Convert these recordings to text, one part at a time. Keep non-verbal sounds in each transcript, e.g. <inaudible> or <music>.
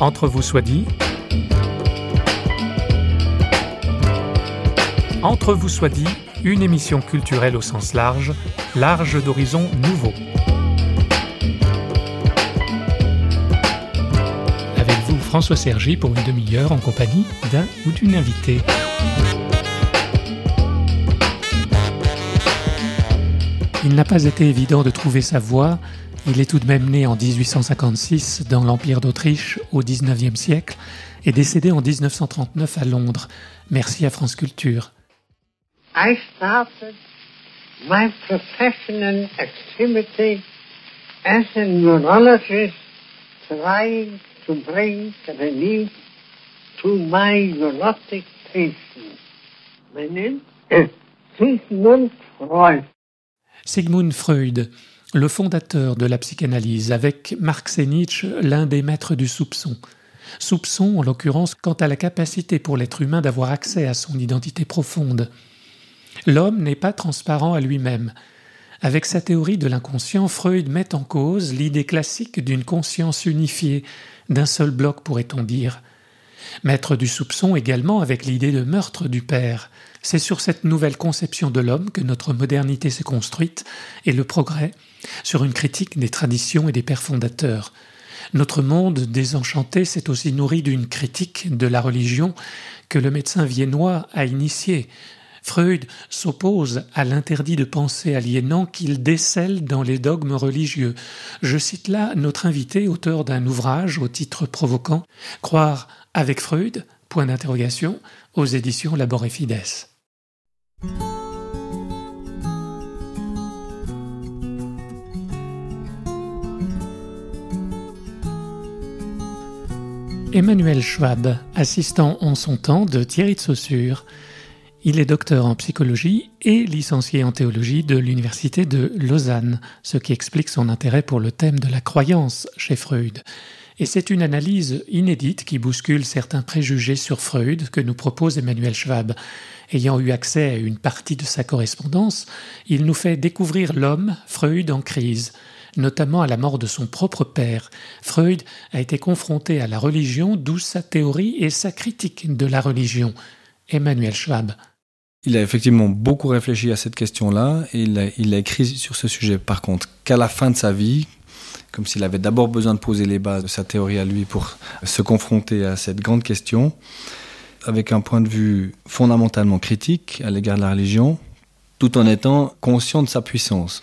Entre vous soit dit. Entre vous soit dit, une émission culturelle au sens large, large d'horizons nouveaux. Avec vous, François Sergi, pour une demi-heure en compagnie d'un ou d'une invitée. Il n'a pas été évident de trouver sa voie. Il est tout de même né en 1856 dans l'Empire d'Autriche au XIXe siècle et décédé en 1939 à Londres. Merci à France Culture. I started my professional activity as a neurologist trying to bring relief to my neurotic patients. My name is Sigmund Freud. Sigmund Freud, le fondateur de la psychanalyse, avec Marx et l'un des maîtres du soupçon. Soupçon, en l'occurrence, quant à la capacité pour l'être humain d'avoir accès à son identité profonde. L'homme n'est pas transparent à lui-même. Avec sa théorie de l'inconscient, Freud met en cause l'idée classique d'une conscience unifiée, d'un seul bloc pourrait-on dire. Maître du soupçon également avec l'idée de meurtre du père, c'est sur cette nouvelle conception de l'homme que notre modernité s'est construite et le progrès, sur une critique des traditions et des pères fondateurs. Notre monde désenchanté s'est aussi nourri d'une critique de la religion que le médecin viennois a initiée. Freud s'oppose à l'interdit de pensée aliénant qu'il décèle dans les dogmes religieux. Je cite là notre invité, auteur d'un ouvrage au titre provoquant Croire avec Freud Point d'interrogation aux éditions Labor et. Emmanuel Schwab, assistant en son temps de Thierry de Saussure. Il est docteur en psychologie et licencié en théologie de l'Université de Lausanne, ce qui explique son intérêt pour le thème de la croyance chez Freud. Et c'est une analyse inédite qui bouscule certains préjugés sur Freud que nous propose Emmanuel Schwab. Ayant eu accès à une partie de sa correspondance, il nous fait découvrir l'homme, Freud, en crise, notamment à la mort de son propre père. Freud a été confronté à la religion, d'où sa théorie et sa critique de la religion. Emmanuel Schwab. Il a effectivement beaucoup réfléchi à cette question-là et il a, il a écrit sur ce sujet. Par contre, qu'à la fin de sa vie, comme s'il avait d'abord besoin de poser les bases de sa théorie à lui pour se confronter à cette grande question, avec un point de vue fondamentalement critique à l'égard de la religion, tout en étant conscient de sa puissance.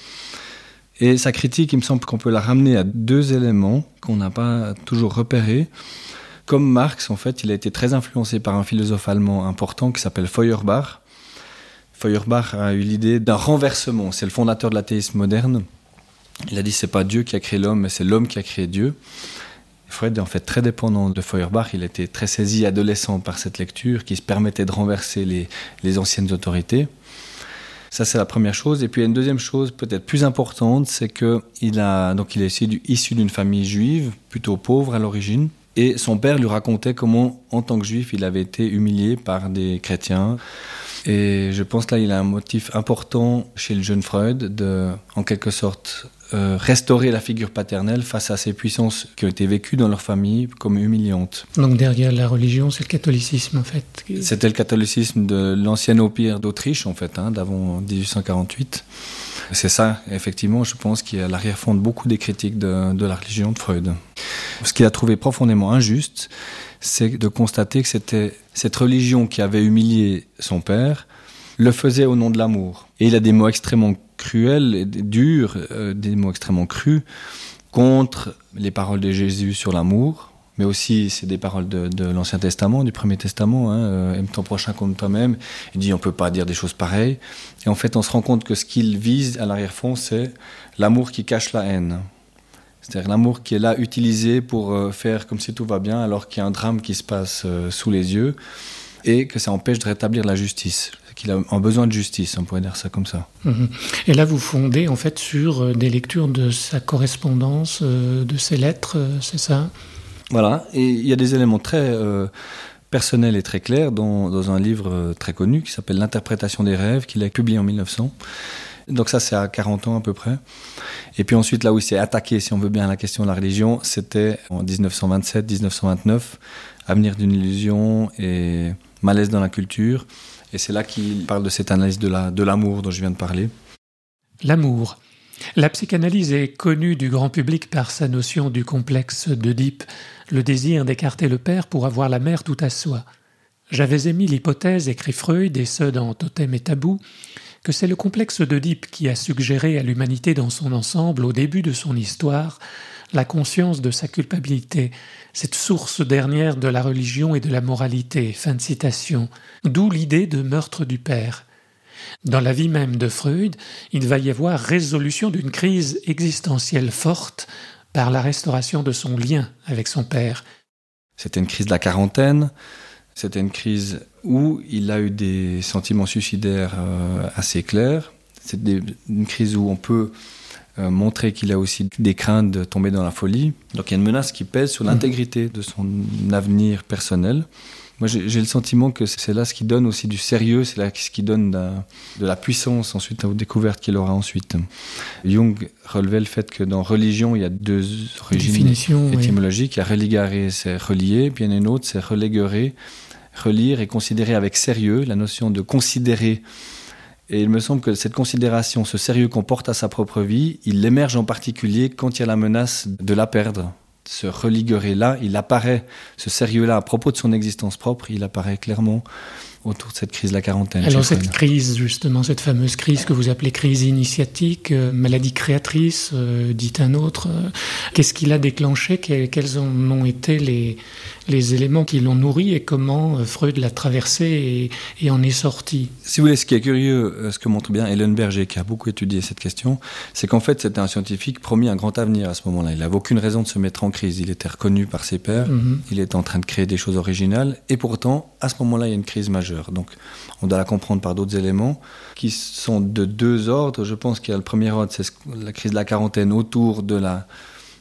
Et sa critique, il me semble qu'on peut la ramener à deux éléments qu'on n'a pas toujours repérés. Comme Marx, en fait, il a été très influencé par un philosophe allemand important qui s'appelle Feuerbach. Feuerbach a eu l'idée d'un renversement. C'est le fondateur de l'athéisme moderne. Il a dit c'est pas Dieu qui a créé l'homme, mais c'est l'homme qui a créé Dieu. Freud est en fait très dépendant de Feuerbach. Il était très saisi adolescent par cette lecture qui se permettait de renverser les, les anciennes autorités. Ça, c'est la première chose. Et puis, il y a une deuxième chose, peut-être plus importante, c'est qu'il a, donc, il est issu d'une famille juive, plutôt pauvre à l'origine. Et son père lui racontait comment, en tant que juif, il avait été humilié par des chrétiens. Et je pense là, il a un motif important chez le jeune Freud de, en quelque sorte, euh, restaurer la figure paternelle face à ces puissances qui ont été vécues dans leur famille comme humiliantes. Donc derrière la religion, c'est le catholicisme en fait. C'était le catholicisme de l'ancien empire d'Autriche en fait, hein, d'avant 1848. C'est ça, effectivement, je pense, qui est à l'arrière-fond de beaucoup des critiques de, de la religion de Freud. Ce qu'il a trouvé profondément injuste, c'est de constater que c'était cette religion qui avait humilié son père le faisait au nom de l'amour. Et il a des mots extrêmement cruels et durs, euh, des mots extrêmement crus contre les paroles de Jésus sur l'amour, mais aussi c'est des paroles de, l'Ancien Testament, du Premier Testament, hein, euh, aime ton prochain comme toi-même. Il dit on peut pas dire des choses pareilles. Et en fait, on se rend compte que ce qu'il vise à l'arrière-fond, c'est l'amour qui cache la haine. C'est-à-dire l'amour qui est là utilisé pour euh, faire comme si tout va bien alors qu'il y a un drame qui se passe euh, sous les yeux et que ça empêche de rétablir la justice qu'il a un besoin de justice, on pourrait dire ça comme ça. Mhm. Et là, vous fondez en fait sur euh, des lectures de sa correspondance, de ses lettres, c'est ça? Voilà, et il y a des éléments très euh, personnels et très clairs dans, dans un livre très connu qui s'appelle L'interprétation des rêves, qu'il a publié en 1900. Donc ça, c'est à 40 ans à peu près. Et puis ensuite, là où il s'est attaqué, si on veut bien, la question de la religion, c'était en 1927-1929, Avenir d'une illusion et Malaise dans la culture. Et c'est là qu'il parle de cette analyse de l'amour la, de dont je viens de parler. L'amour. La psychanalyse est connue du grand public par sa notion du complexe d'Oedipe, le désir d'écarter le père pour avoir la mère tout à soi. J'avais émis l'hypothèse, écrit Freud, et ce dans Totem et Tabou, que c'est le complexe d'Oedipe qui a suggéré à l'humanité dans son ensemble, au début de son histoire, la conscience de sa culpabilité, cette source dernière de la religion et de la moralité. Fin de citation. D'où l'idée de meurtre du père. Dans la vie même de Freud, il va y avoir résolution d'une crise existentielle forte par la restauration de son lien avec son père. C'était une crise de la quarantaine, c'était une crise où il a eu des sentiments suicidaires euh, assez clairs. C'est une crise où on peut euh, montrer qu'il a aussi des craintes de tomber dans la folie. Donc il y a une menace qui pèse sur l'intégrité de son avenir personnel. Moi, j'ai le sentiment que c'est là ce qui donne aussi du sérieux, c'est là ce qui donne de la puissance ensuite aux découvertes qu'il aura ensuite. Jung relevait le fait que dans religion, il y a deux origines étymologiques. Il y a religare, c'est relier, puis il y en a une autre, c'est reléguer, relire et considérer avec sérieux, la notion de considérer. Et il me semble que cette considération, ce sérieux qu'on porte à sa propre vie, il émerge en particulier quand il y a la menace de la perdre ce religueur-là, il apparaît, ce sérieux-là, à propos de son existence propre, il apparaît clairement autour de cette crise de la quarantaine. Alors cette crise, justement, cette fameuse crise que vous appelez crise initiatique, euh, maladie créatrice, euh, dit un autre, euh, qu'est-ce qui l'a déclenché Quels ont été les, les éléments qui l'ont nourri et comment Freud l'a traversé et, et, en est sorti? Si vous voulez, ce qui est curieux, ce que montre bien Hélène Berger, qui a beaucoup étudié cette question, c'est qu'en fait, c'était un scientifique promis un grand avenir à ce moment-là. Il n'avait aucune raison de se mettre en crise. Il était reconnu par ses pairs, mhm. il était en train de créer des choses originales, et pourtant, à ce moment-là, il y a une crise majeure. Donc on doit la comprendre par d'autres éléments qui sont de deux ordres. Je pense qu'il y a le premier ordre, c'est la crise de la quarantaine autour de la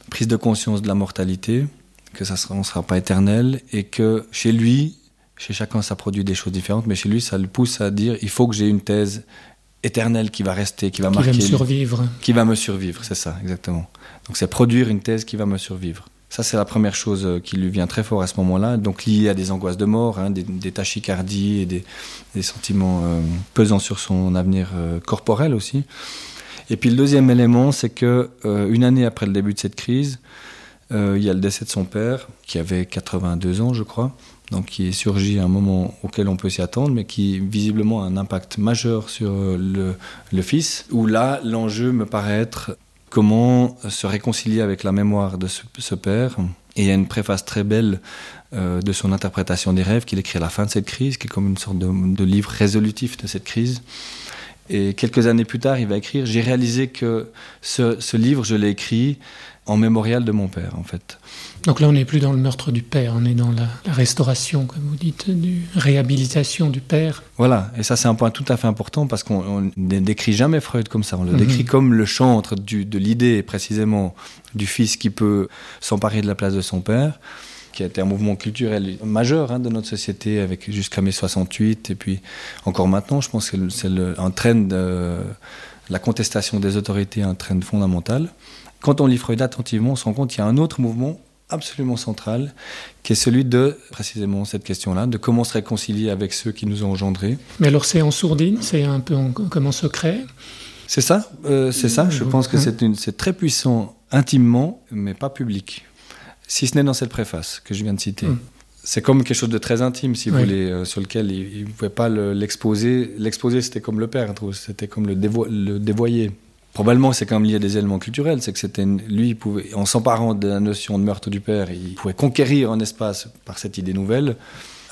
prise de conscience de la mortalité, que ça sera, on ne sera pas éternel, et que chez lui, chez chacun ça produit des choses différentes, mais chez lui ça le pousse à dire il faut que j'ai une thèse éternelle qui va rester, qui va marquer. Qui va me survivre. Qui va me survivre, c'est ça, exactement. Donc c'est produire une thèse qui va me survivre. Ça, c'est la première chose euh, qui lui vient très fort à ce moment-là, donc lié à des angoisses de mort, hein, des, tachycardies et des, sentiments euh, pesant sur son avenir euh, corporel aussi. Et puis le deuxième élément, c'est que une année après le début de cette crise, il y a le décès de son père, qui avait 82 ans, je crois, donc qui est surgi à un moment auquel on peut s'y attendre, mais qui visiblement a un impact majeur sur le, le fils, où là, l'enjeu me paraît être comment se réconcilier avec la mémoire de ce, père. Et il y a une préface très belle euh, de son interprétation des rêves qu'il écrit à la fin de cette crise, qui est comme une sorte de, livre résolutif de cette crise. Et quelques années plus tard, il va écrire J'ai réalisé que ce, ce livre, je l'ai écrit en mémorial de mon père, en fait. Donc là, on n'est plus dans le meurtre du père, on est dans la, restauration, comme vous dites, du réhabilitation du père. Voilà, et ça c'est un point tout à fait important parce qu'on ne décrit jamais Freud comme ça, on le mhm. décrit comme le chantre du, de l'idée précisément du fils qui peut s'emparer de la place de son père qui a été un mouvement culturel majeur hein, de notre société avec jusqu'à mai 68 et puis encore maintenant je pense que c'est un trend de, la contestation des autorités un trend fondamental quand on lit Freud attentivement on se rend compte qu'il y a un autre mouvement absolument central, qui est celui de, précisément cette question-là, de comment se réconcilier avec ceux qui nous ont engendrés. Mais alors c'est en sourdine, c'est un peu comme en secret? C'est ça, euh, c'est ça. Je pense que c'est très puissant intimement, mais pas public. Si ce n'est dans cette préface que je viens de citer. Hmm. C'est comme quelque chose de très intime, si vous voulez, euh, sur lequel il ne pouvait pas l'exposer. L'exposer, c'était comme le perdre, c'était comme le, le dévoyer. Probablement, c'est quand même lié à des éléments culturels. C'est que c'était lui, pouvait, en s'emparant de la notion de meurtre du père, il pouvait conquérir un espace par cette idée nouvelle,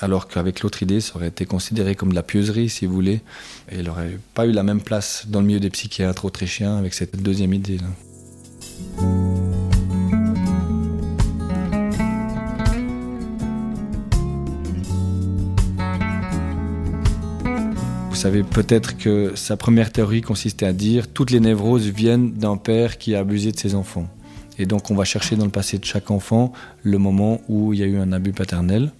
alors qu'avec l'autre idée, ça aurait été considéré comme de la pieusserie, si vous voulez, et il n'aurait pas eu la même place dans le milieu des psychiatres autrichiens avec cette deuxième idée. Là. Savez peut-être que sa première théorie consistait à dire toutes les névroses viennent d'un père qui a abusé de ses enfants. Et donc on va chercher dans le passé de chaque enfant le moment où il y a eu un abus paternel.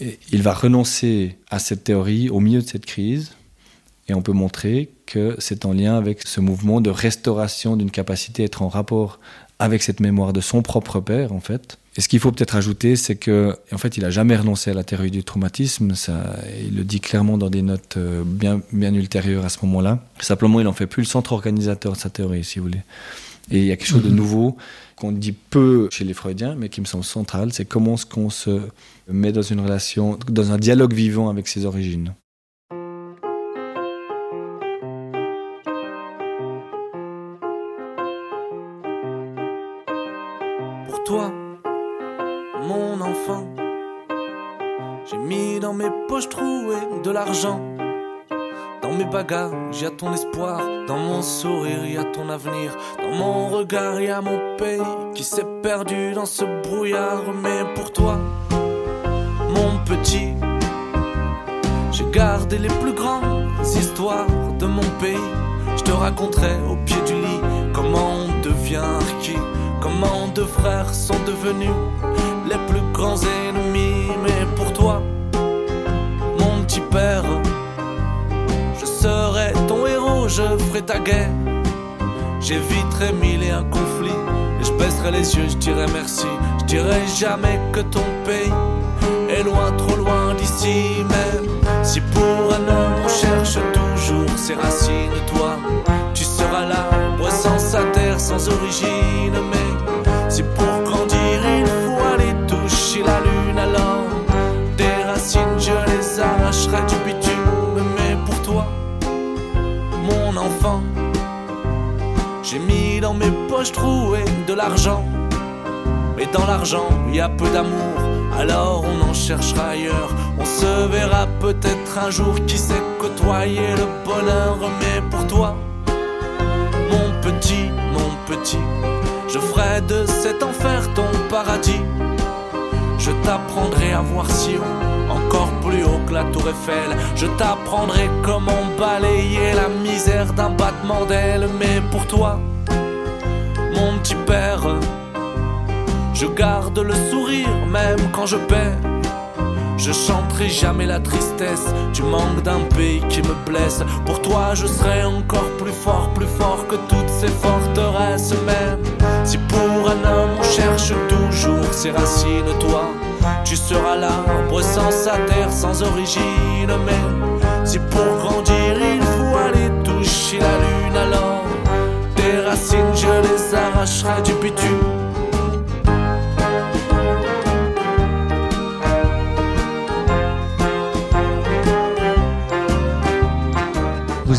Et il va renoncer à cette théorie au milieu de cette crise. Et on peut montrer que c'est en lien avec ce mouvement de restauration d'une capacité à être en rapport avec cette mémoire de son propre père, en fait. Et ce qu'il faut peut-être ajouter, c'est que, en fait, il a jamais renoncé à la théorie du traumatisme. Ça, il le dit clairement dans des notes euh, bien, bien ultérieures à ce moment-là. Simplement, il n'en fait plus le centre organisateur de sa théorie, si vous voulez. Et il y a quelque chose de mhm. nouveau qu'on dit peu chez les Freudiens, mais qui me semble central, c'est comment est-ce qu'on se met dans une relation, dans un dialogue vivant avec ses origines. Bagages, y a ton espoir. Dans mon sourire, y a ton avenir. Dans mon regard, y a mon pays qui s'est perdu dans ce brouillard. Mais pour toi, mon petit, j'ai gardé les plus grandes histoires de mon pays. Je te raconterai au pied du lit comment on devient qui, comment deux frères sont devenus les plus grands ennemis. Mais pour toi, mon petit père, je ferai ta guerre. J'éviterai mille et un conflits. Et je baisserai les yeux, je dirai merci. Je dirai jamais que ton pays est loin, trop loin d'ici. Même si pour un homme on cherche toujours ses racines, toi, tu seras là, sans sa terre, sans origine. Mais si pour grandir il faut aller toucher la lune, alors des racines je les arracherai du bitume. J'ai mis dans mes poches trouées de l'argent. Mais dans l'argent, il y a peu d'amour. Alors on en cherchera ailleurs. On se verra peut-être un jour qui sait côtoyer le bonheur? Mais pour toi, mon petit, mon petit, je ferai de cet enfer ton paradis. Je t'apprendrai à voir si haut, encore plus haut que la tour Eiffel. Je t'apprendrai comment balayer la misère d'un battement d'aile. Mais pour toi, mon petit père, je garde le sourire même quand je perds. Je chanterai jamais la tristesse tu manques d'un pays qui me blesse. Pour toi, je serai encore plus fort, plus fort que toutes ces forteresses. Même si pour un homme on cherche toujours ses racines, toi, tu seras l'arbre sans sa terre, sans origine. Mais si pour grandir il faut aller toucher la lune, alors tes racines je les arracherai du bitume.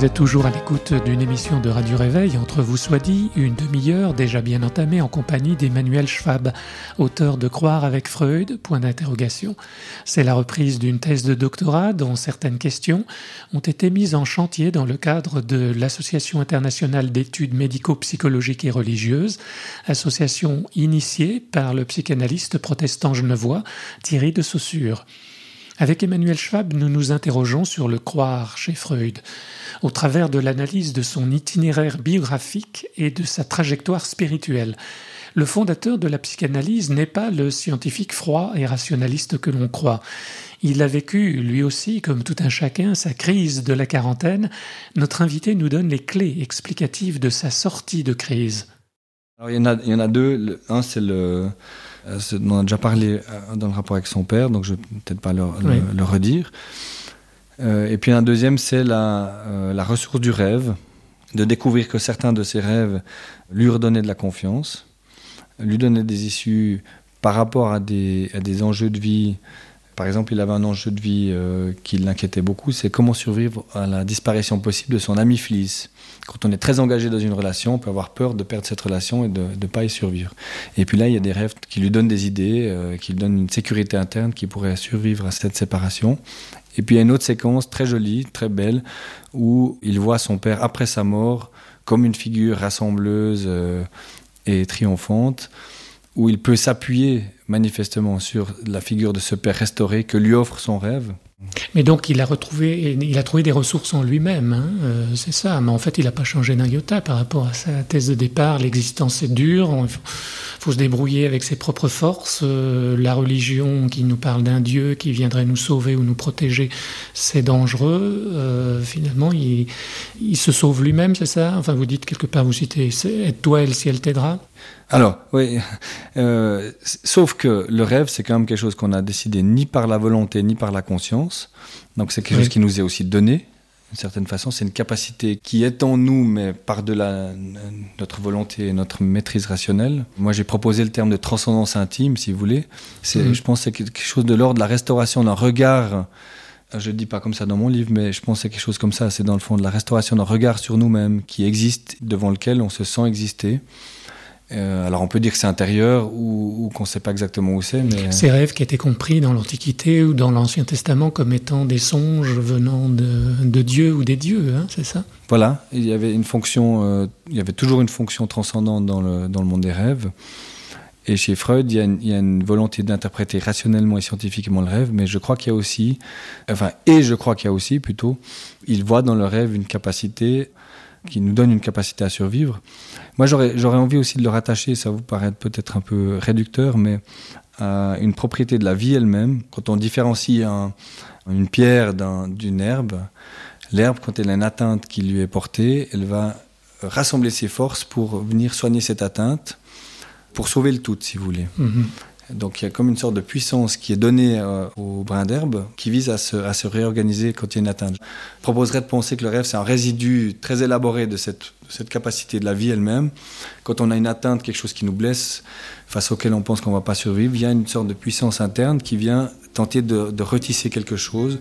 Vous êtes toujours à l'écoute d'une émission de Radio Réveil, entre vous soit dit, une demi-heure déjà bien entamée en compagnie d'Emmanuel Schwab, auteur de Croire avec Freud, point d'interrogation. C'est la reprise d'une thèse de doctorat dont certaines questions ont été mises en chantier dans le cadre de l'Association internationale d'études médico-psychologiques et religieuses, association initiée par le psychanalyste protestant genevois Thierry de Saussure. Avec Emmanuel Schwab, nous nous interrogeons sur le croire chez Freud au travers de l'analyse de son itinéraire biographique et de sa trajectoire spirituelle. Le fondateur de la psychanalyse n'est pas le scientifique froid et rationaliste que l'on croit. Il a vécu, lui aussi, comme tout un chacun, sa crise de la quarantaine. Notre invité nous donne les clés explicatives de sa sortie de crise. il, y en a, deux. Un, c'est le, euh, on a déjà parlé euh, dans le rapport avec son père, donc je ne vais peut-être pas le redire. Euh, et puis un deuxième, c'est la, euh, la, ressource du rêve, de découvrir que certains de ses rêves lui redonnaient de la confiance, lui donnaient des issues par rapport à des, à des enjeux de vie. Par exemple, il avait un enjeu de vie euh, qui l'inquiétait beaucoup, c'est comment survivre à la disparition possible de son ami Flies. Quand on est très engagé dans une relation, on peut avoir peur de perdre cette relation et de ne pas y survivre. Et puis là, il y a des rêves qui lui donnent des idées, qui lui donnent une sécurité interne qui pourrait survivre à cette séparation. Et puis il y a une autre séquence très jolie, très belle, où il voit son père après sa mort comme une figure rassembleuse euh, et triomphante, où il peut s'appuyer manifestement sur la figure de ce père restauré que lui offre son rêve. Mais donc il a retrouvé, il a trouvé des ressources en lui-même, hein, euh, c'est ça. Mais en fait, il n'a pas changé d'un iota par rapport à sa thèse de départ. L'existence est dure, il faut se débrouiller avec ses propres forces. Euh, la religion qui nous parle d'un Dieu qui viendrait nous sauver ou nous protéger, c'est dangereux. Euh, finalement, il, se sauve lui-même, c'est ça? Enfin, vous dites quelque part, vous citez Aide-toi et le ciel t'aidera? Alors, oui, <laughs> euh, sauf que le rêve, c'est quand même quelque chose qu'on a décidé ni par la volonté ni par la conscience. Donc, c'est quelque chose qui nous est aussi donné d'une certaine façon. C'est une capacité qui est en nous, mais par-delà notre volonté et notre maîtrise rationnelle. Moi, j'ai proposé le terme de transcendance intime, si vous voulez. C'est, mhm. Je pense que c'est quelque chose de l'ordre de la restauration d'un regard. Je ne dis pas comme ça dans mon livre, mais je pense que c'est quelque chose comme ça. C'est dans le fond de la restauration d'un regard sur nous-mêmes qui existe, devant lequel on se sent exister. Euh, alors on peut dire que c'est intérieur ou, qu'on ne sait pas exactement où c'est. Mais... Ces rêves qui étaient compris dans l'Antiquité ou dans l'Ancien Testament comme étant des songes venant de, Dieu ou des dieux, hein, c'est ça? Voilà, il y avait une fonction, euh, il y avait toujours une fonction transcendante dans le, dans le monde des rêves. Et chez Freud, il y a une, il y a une volonté d'interpréter rationnellement et scientifiquement le rêve, mais je crois qu'il y a aussi, enfin, et je crois qu'il y a aussi plutôt, il voit dans le rêve une capacité qui nous donne une capacité à survivre. Moi, j'aurais envie aussi de le rattacher, ça vous paraît peut-être un peu réducteur, mais à une propriété de la vie elle-même. Quand on différencie une pierre d'une herbe, l'herbe, quand elle a une atteinte qui lui est portée, elle va rassembler ses forces pour venir soigner cette atteinte, pour sauver le tout, si vous voulez. Mm-hmm. Donc il y a comme une sorte de puissance qui est donnée euh, au brin d'herbe qui vise à se, réorganiser quand il y a une atteinte. Je proposerais de penser que le rêve, c'est un résidu très élaboré de cette, capacité de la vie elle-même. Quand on a une atteinte, quelque chose qui nous blesse, face auquel on pense qu'on ne va pas survivre, il y a une sorte de puissance interne qui vient tenter de retisser quelque chose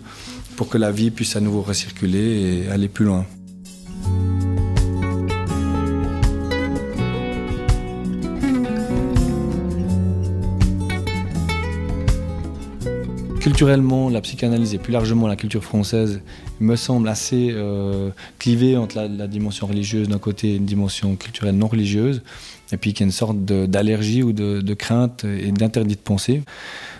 pour que la vie puisse à nouveau recirculer et aller plus loin. Culturellement, la psychanalyse et plus largement la culture française me semble assez euh, clivée entre la, dimension religieuse d'un côté et une dimension culturelle non religieuse, et puis qu'il y a une sorte d'allergie ou de, crainte et d'interdit de penser.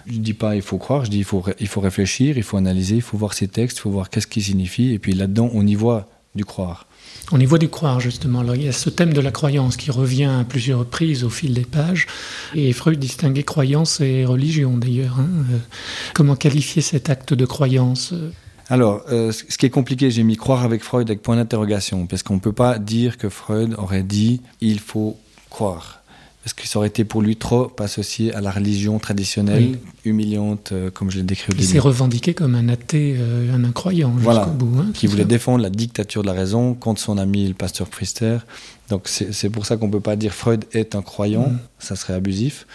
Je ne dis pas il faut croire, je dis il faut, réfléchir, il faut analyser, il faut voir ces textes, il faut voir qu'est-ce qu'ils signifient, et puis là-dedans on y voit du croire. On y voit du croire, justement. Il y a ce thème de la croyance qui revient à plusieurs reprises au fil des pages. Et Freud distinguait croyance et religion, d'ailleurs. Hein. Euh, comment qualifier cet acte de croyance alors, euh, ce qui est compliqué, j'ai mis croire avec Freud avec point d'interrogation, parce qu'on ne peut pas dire que Freud aurait dit il faut croire parce que ça aurait été pour lui trop associé à la religion traditionnelle, humiliante, euh, comme je l'ai décrit au début. Il s'est revendiqué comme un athée, euh, un incroyant voilà, bout. Hein, qui voulait défendre la dictature de la raison contre son ami le pasteur Priester. Donc c'est pour ça qu'on ne peut pas dire Freud est un croyant, mm. ça serait abusif.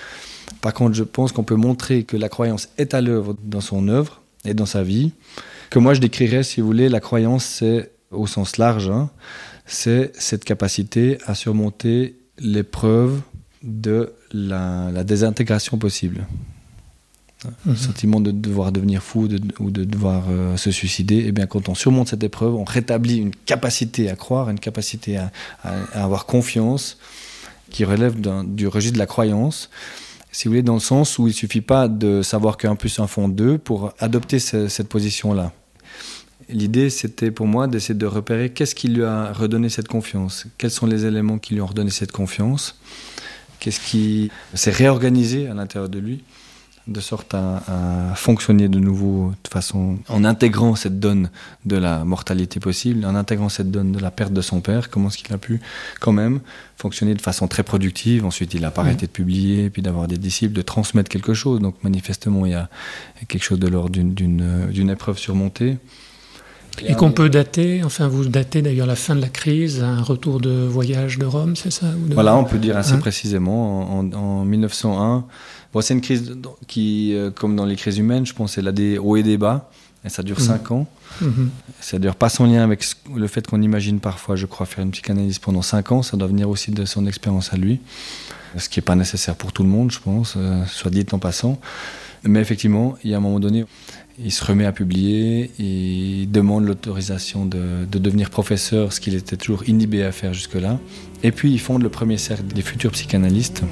Par contre, je pense qu'on peut montrer que la croyance est à l'œuvre dans son œuvre et dans sa vie. Que moi je décrirais, si vous voulez, la croyance, c'est au sens large, hein, c'est cette capacité à surmonter l'épreuve de la, désintégration possible. Le mhm. sentiment de devoir devenir fou ou de devoir euh, se suicider, et eh bien quand on surmonte cette épreuve, on rétablit une capacité à croire, une capacité à, avoir confiance qui relève du registre de la croyance. Si vous voulez, dans le sens où il ne suffit pas de savoir qu'un plus un font deux pour adopter cette position-là. L'idée, c'était pour moi d'essayer de repérer qu'est-ce qui lui a redonné cette confiance, quels sont les éléments qui lui ont redonné cette confiance, qu'est-ce qui s'est réorganisé à l'intérieur de lui, de sorte à, fonctionner de nouveau de façon en intégrant cette donne de la mortalité possible, en intégrant cette donne de la perte de son père, comment est-ce qu'il a pu quand même fonctionner de façon très productive? Ensuite, il n'a pas arrêté de publier, puis d'avoir des disciples, de transmettre quelque chose. Donc manifestement, il y a quelque chose de l'ordre d'une épreuve surmontée. Et qu'on peut dater, enfin vous datez d'ailleurs la fin de la crise, un retour de voyage de Rome, c'est ça Voilà, on peut dire assez hein précisément. En, 1901, bon, c'est une crise qui, euh, comme dans les crises humaines, je pense, elle a des hauts et des bas. Et ça dure 5 mmh. ans. Mmh. Ça dure pas sans lien avec le fait qu'on imagine parfois, je crois, faire une psychanalyse pendant 5 ans. Ça doit venir aussi de son expérience à lui. Ce qui n'est pas nécessaire pour tout le monde, je pense, euh, soit dit en passant. Mais effectivement, il y a un moment donné, il se remet à publier, il demande l'autorisation de, devenir professeur, ce qu'il était toujours inhibé à faire jusque-là. Et puis il fonde le premier cercle des futurs psychanalystes.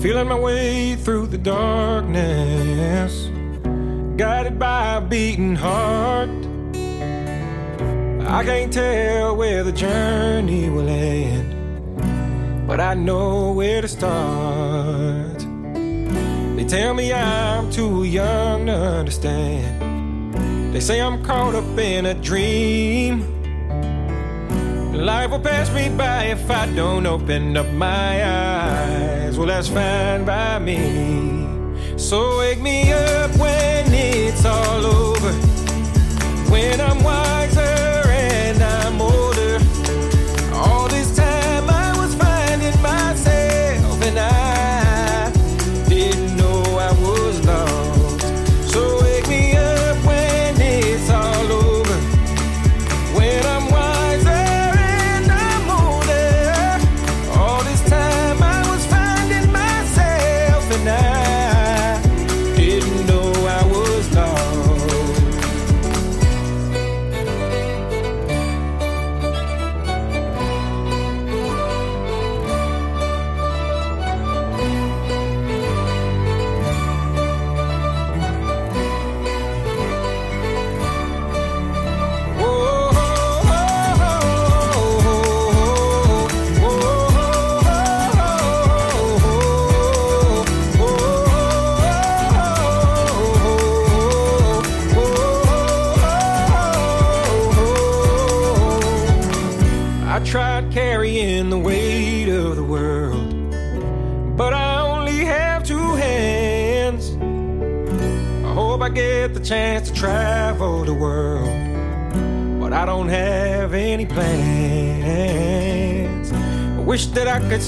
Feeling my way through the darkness, guided by a beating heart. I can't tell where the journey will end, but I know where to start. They tell me I'm too young to understand. They say I'm caught up in a dream. Life will pass me by if I don't open up my eyes. Well, that's fine by me. So wake me up when it's all over. When I'm wiser.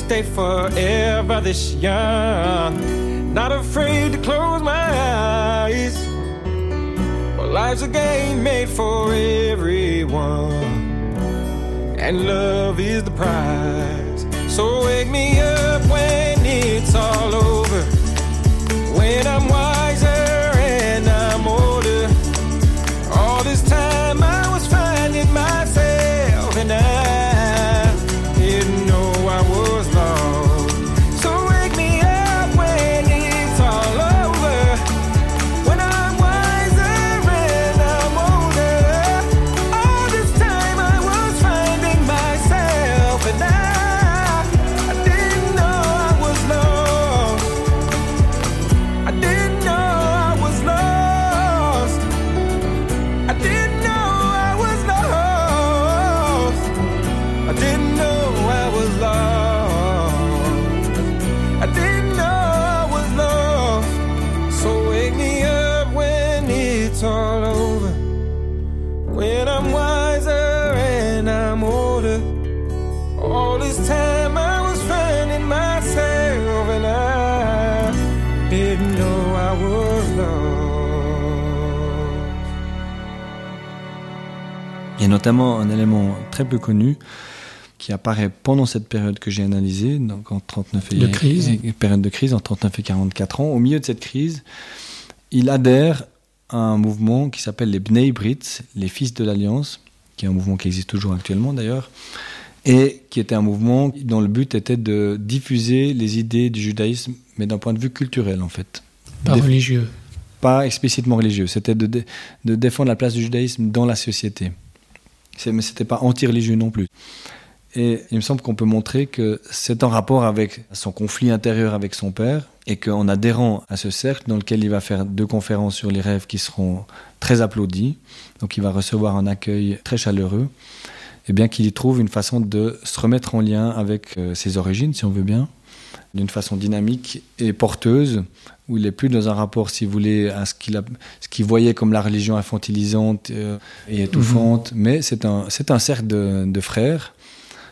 Stay forever this young, not afraid to close my eyes. But life's a game made for everyone, and love is the prize. So wake me up when it's all over, notamment un élément très peu connu qui apparaît pendant cette période que j'ai analysée, donc en 39 et, de crise. période de crise en 39 et 44 ans. Au milieu de cette crise, il adhère à un mouvement qui s'appelle les Bnei Brit, les Fils de l'Alliance, qui est un mouvement qui existe toujours actuellement d'ailleurs, et qui était un mouvement dont le but était de diffuser les idées du judaïsme, mais d'un point de vue culturel en fait. Pas religieux. Pas explicitement religieux, c'était de, de défendre la place du judaïsme dans la société mais c'était pas anti-religieux non plus. Et il me semble qu'on peut montrer que c'est en rapport avec son conflit intérieur avec son père et qu'en adhérant à ce cercle dans lequel il va faire deux conférences sur les rêves qui seront très applaudies, donc il va recevoir un accueil très chaleureux, et bien qu'il y trouve une façon de se remettre en lien avec euh, ses origines, si on veut bien, d'une façon dynamique et porteuse, où il n'est plus dans un rapport, si vous voulez, à ce qu'il, ce voyait comme la religion infantilisante euh, et étouffante, mhm. mais c'est un, c'est un cercle de, de, frères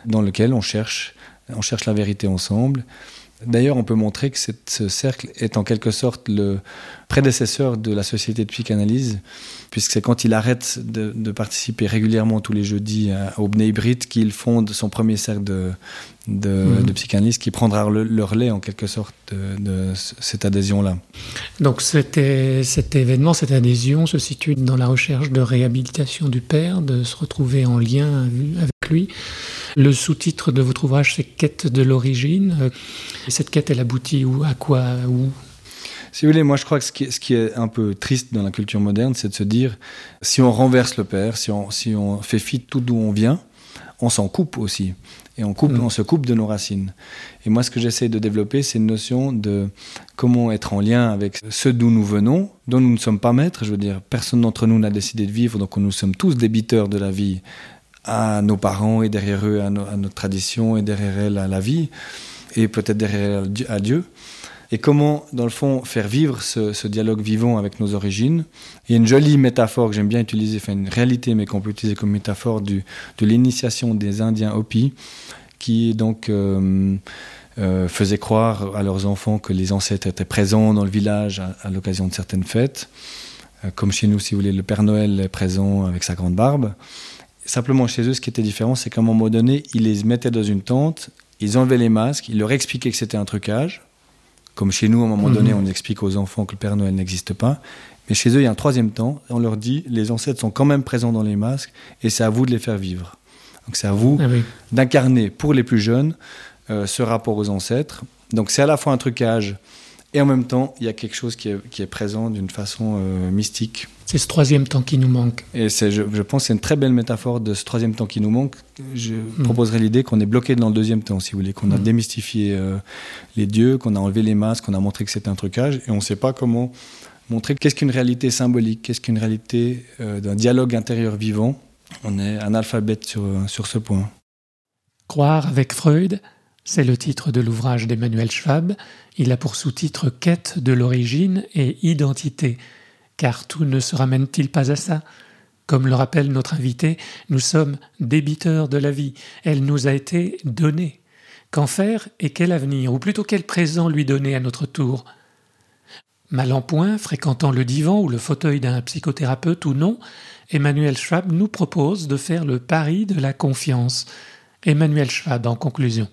dans lequel on cherche, on cherche la vérité ensemble. D'ailleurs, on peut montrer que ce cercle est en quelque sorte le prédécesseur de la société de psychanalyse, puisque c'est quand il arrête de, participer régulièrement tous les jeudis au Bnei Brit qu'il fonde son premier cercle de, de, mhm. psychanalyse qui prendra le, relais en quelque sorte de, cette adhésion-là. Donc cet, cet événement, cette adhésion se situe dans la recherche de réhabilitation du père, de se retrouver en lien avec lui. Le sous-titre de votre ouvrage, c'est Quête de l'origine. Euh, cette quête, elle aboutit où, à quoi où? Si vous voulez, moi je crois que ce qui, est, un peu triste dans la culture moderne, c'est de se dire, si on renverse le père, si on, si on fait fi tout d'où on vient, on s'en coupe aussi. Et on, coupe, Mm. on se coupe de nos racines. Et moi, ce que j'essaie de développer, c'est une notion de comment être en lien avec ce d'où nous venons, dont nous ne sommes pas maîtres. Je veux dire, personne d'entre nous n'a décidé de vivre, donc nous sommes tous débiteurs de la vie à nos parents et derrière eux à, no- à notre tradition et derrière elle à la vie et peut-être derrière elle à Dieu. Et comment, dans le fond, faire vivre ce, dialogue vivant avec nos origines. Il y a une jolie métaphore que j'aime bien utiliser, enfin une réalité, mais qu'on peut utiliser comme métaphore du, de l'initiation des Indiens Hopi, qui donc euh, euh, faisaient croire à leurs enfants que les ancêtres étaient présents dans le village à, à l'occasion de certaines fêtes. Euh, comme chez nous, si vous voulez, le Père Noël est présent avec sa grande barbe. Simplement, chez eux, ce qui était différent, c'est qu'à un moment donné, ils les mettaient dans une tente, ils enlevaient les masques, ils leur expliquaient que c'était un trucage. Comme chez nous, à un moment Mhm. donné, on explique aux enfants que le Père Noël n'existe pas. Mais chez eux, il y a un troisième temps. On leur dit, les ancêtres sont quand même présents dans les masques et c'est à vous de les faire vivre. Donc c'est à vous Ah oui. d'incarner pour les plus jeunes euh, ce rapport aux ancêtres. Donc c'est à la fois un trucage et en même temps, il y a quelque chose qui est, qui est présent d'une façon euh, mystique. C'est ce troisième temps qui nous manque. Et c'est, je, je pense que c'est une très belle métaphore de ce troisième temps qui nous manque. Je proposerais l'idée qu'on est bloqué dans le deuxième temps, si vous voulez, qu'on a Mm. démystifié euh, les dieux, qu'on a enlevé les masques, qu'on a montré que c'était un trucage, et on ne sait pas comment montrer qu'est-ce qu'une réalité symbolique, qu'est-ce qu'une réalité euh, d'un dialogue intérieur vivant. On est analphabète sur, sur ce point. Croire avec Freud, c'est le titre de l'ouvrage d'Emmanuel Schwab. Il a pour sous-titre Quête de l'origine et identité. Car tout ne se ramène-t-il pas à ça? Comme le rappelle notre invité, nous sommes débiteurs de la vie. Elle nous a été donnée. Qu'en faire et quel avenir, ou plutôt quel présent lui donner à notre tour? Mal en point, fréquentant le divan ou le fauteuil d'un psychothérapeute ou non, Emmanuel Schwab nous propose de faire le pari de la confiance. Emmanuel Schwab en conclusion.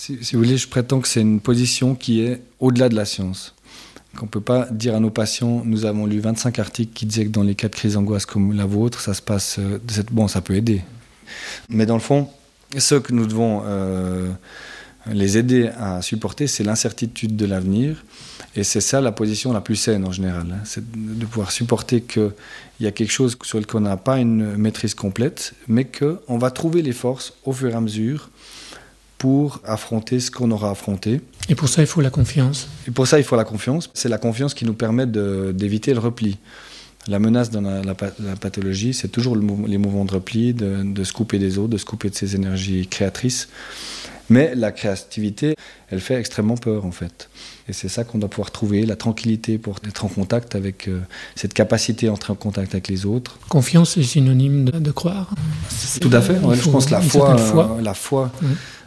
Si, vous voulez, je prétends que c'est une position qui est au-delà de la science. Qu'on ne peut pas dire à nos patients, nous avons lu 25 articles qui disaient que dans les cas de crise d'angoisse comme la vôtre, ça se passe euh, de cette... Bon, ça peut aider. Mais dans le fond, ce que nous devons euh, les aider à supporter, c'est l'incertitude de l'avenir. Et c'est ça la position la plus saine en général. hein. C'est de pouvoir supporter qu'il y a quelque chose sur lequel on n'a pas une maîtrise complète, mais qu'on va trouver les forces au fur et à mesure pour affronter ce qu'on aura affronté. Et pour ça, il faut la confiance. Et pour ça, il faut la confiance. C'est la confiance qui nous permet d'éviter le repli. La menace dans la, la pa- la pathologie, c'est toujours le les mouvements de repli, de, de se couper des autres, de se couper de ses énergies créatrices. Mais la créativité, elle fait extrêmement peur en fait. Et c'est ça qu'on doit pouvoir trouver, la tranquillité pour être en contact avec euh, cette capacité à entrer en contact avec les autres. Confiance est synonyme de, de croire. Tout à fait. Je pense que la foi, euh, la foi,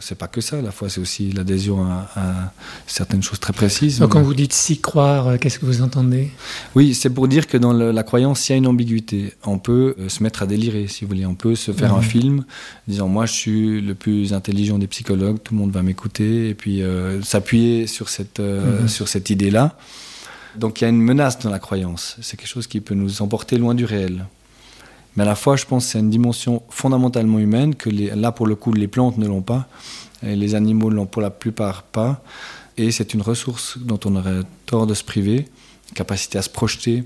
c'est pas que ça. La foi, c'est aussi l'adhésion à, à certaines choses très précises. Donc, quand vous dites si croire, euh, qu'est-ce que vous entendez? Oui, c'est pour dire que dans le- la croyance, il y a une ambiguïté. On peut euh, se mettre à délirer, si vous voulez. On peut se faire un film disant moi, je suis le plus intelligent des psychologues, tout le monde va m'écouter, et puis s'appuyer sur cette Mhm. sur cette idée-là. Donc il y a une menace dans la croyance. C'est quelque chose qui peut nous emporter loin du réel. Mais à la fois, je pense que c'est une dimension fondamentalement humaine que là, pour le coup, les plantes ne l'ont pas, et les animaux ne l'ont pour la plupart pas. Et c'est une ressource dont on aurait tort de se priver, capacité à se projeter,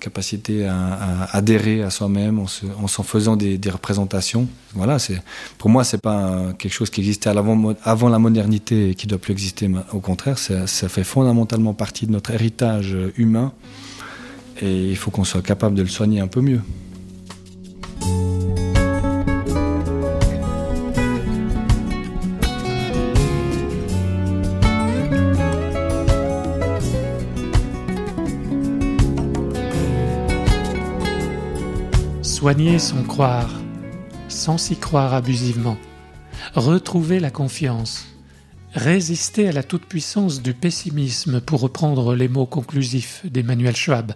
capacité à, adhérer à soi-même en se- en s'en faisant des, représentations. Voilà, c'est pour moi, c'est pas quelque chose qui existait avant la modernité et qui doit plus exister. Au contraire, ça, fait fondamentalement partie de notre héritage humain, et il faut qu'on soit capable de le soigner un peu mieux. Soigner son croire, sans s'y croire abusivement. Retrouver la confiance. Résister à la toute-puissance du pessimisme, pour reprendre les mots conclusifs d'Emmanuel Schwab.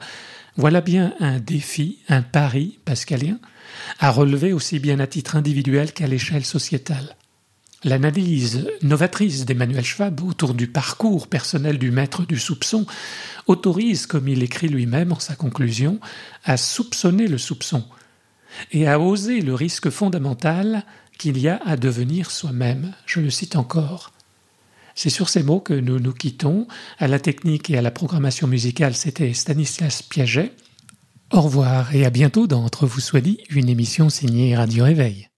Voilà bien un défi, un pari pascalien, à relever aussi bien à titre individuel qu'à l'échelle sociétale. L'analyse novatrice d'Emmanuel Schwab autour du parcours personnel du maître du soupçon autorise, comme il écrit lui-même en sa conclusion, à soupçonner le soupçon et à oser le risque fondamental qu'il y a à devenir soi-même. Je le cite encore. C'est sur ces mots que nous nous quittons. À la technique et à la programmation musicale, c'était Stanislas Piaget. Au revoir et à bientôt dans Entre vous soit dit, une émission signée Radio Réveil.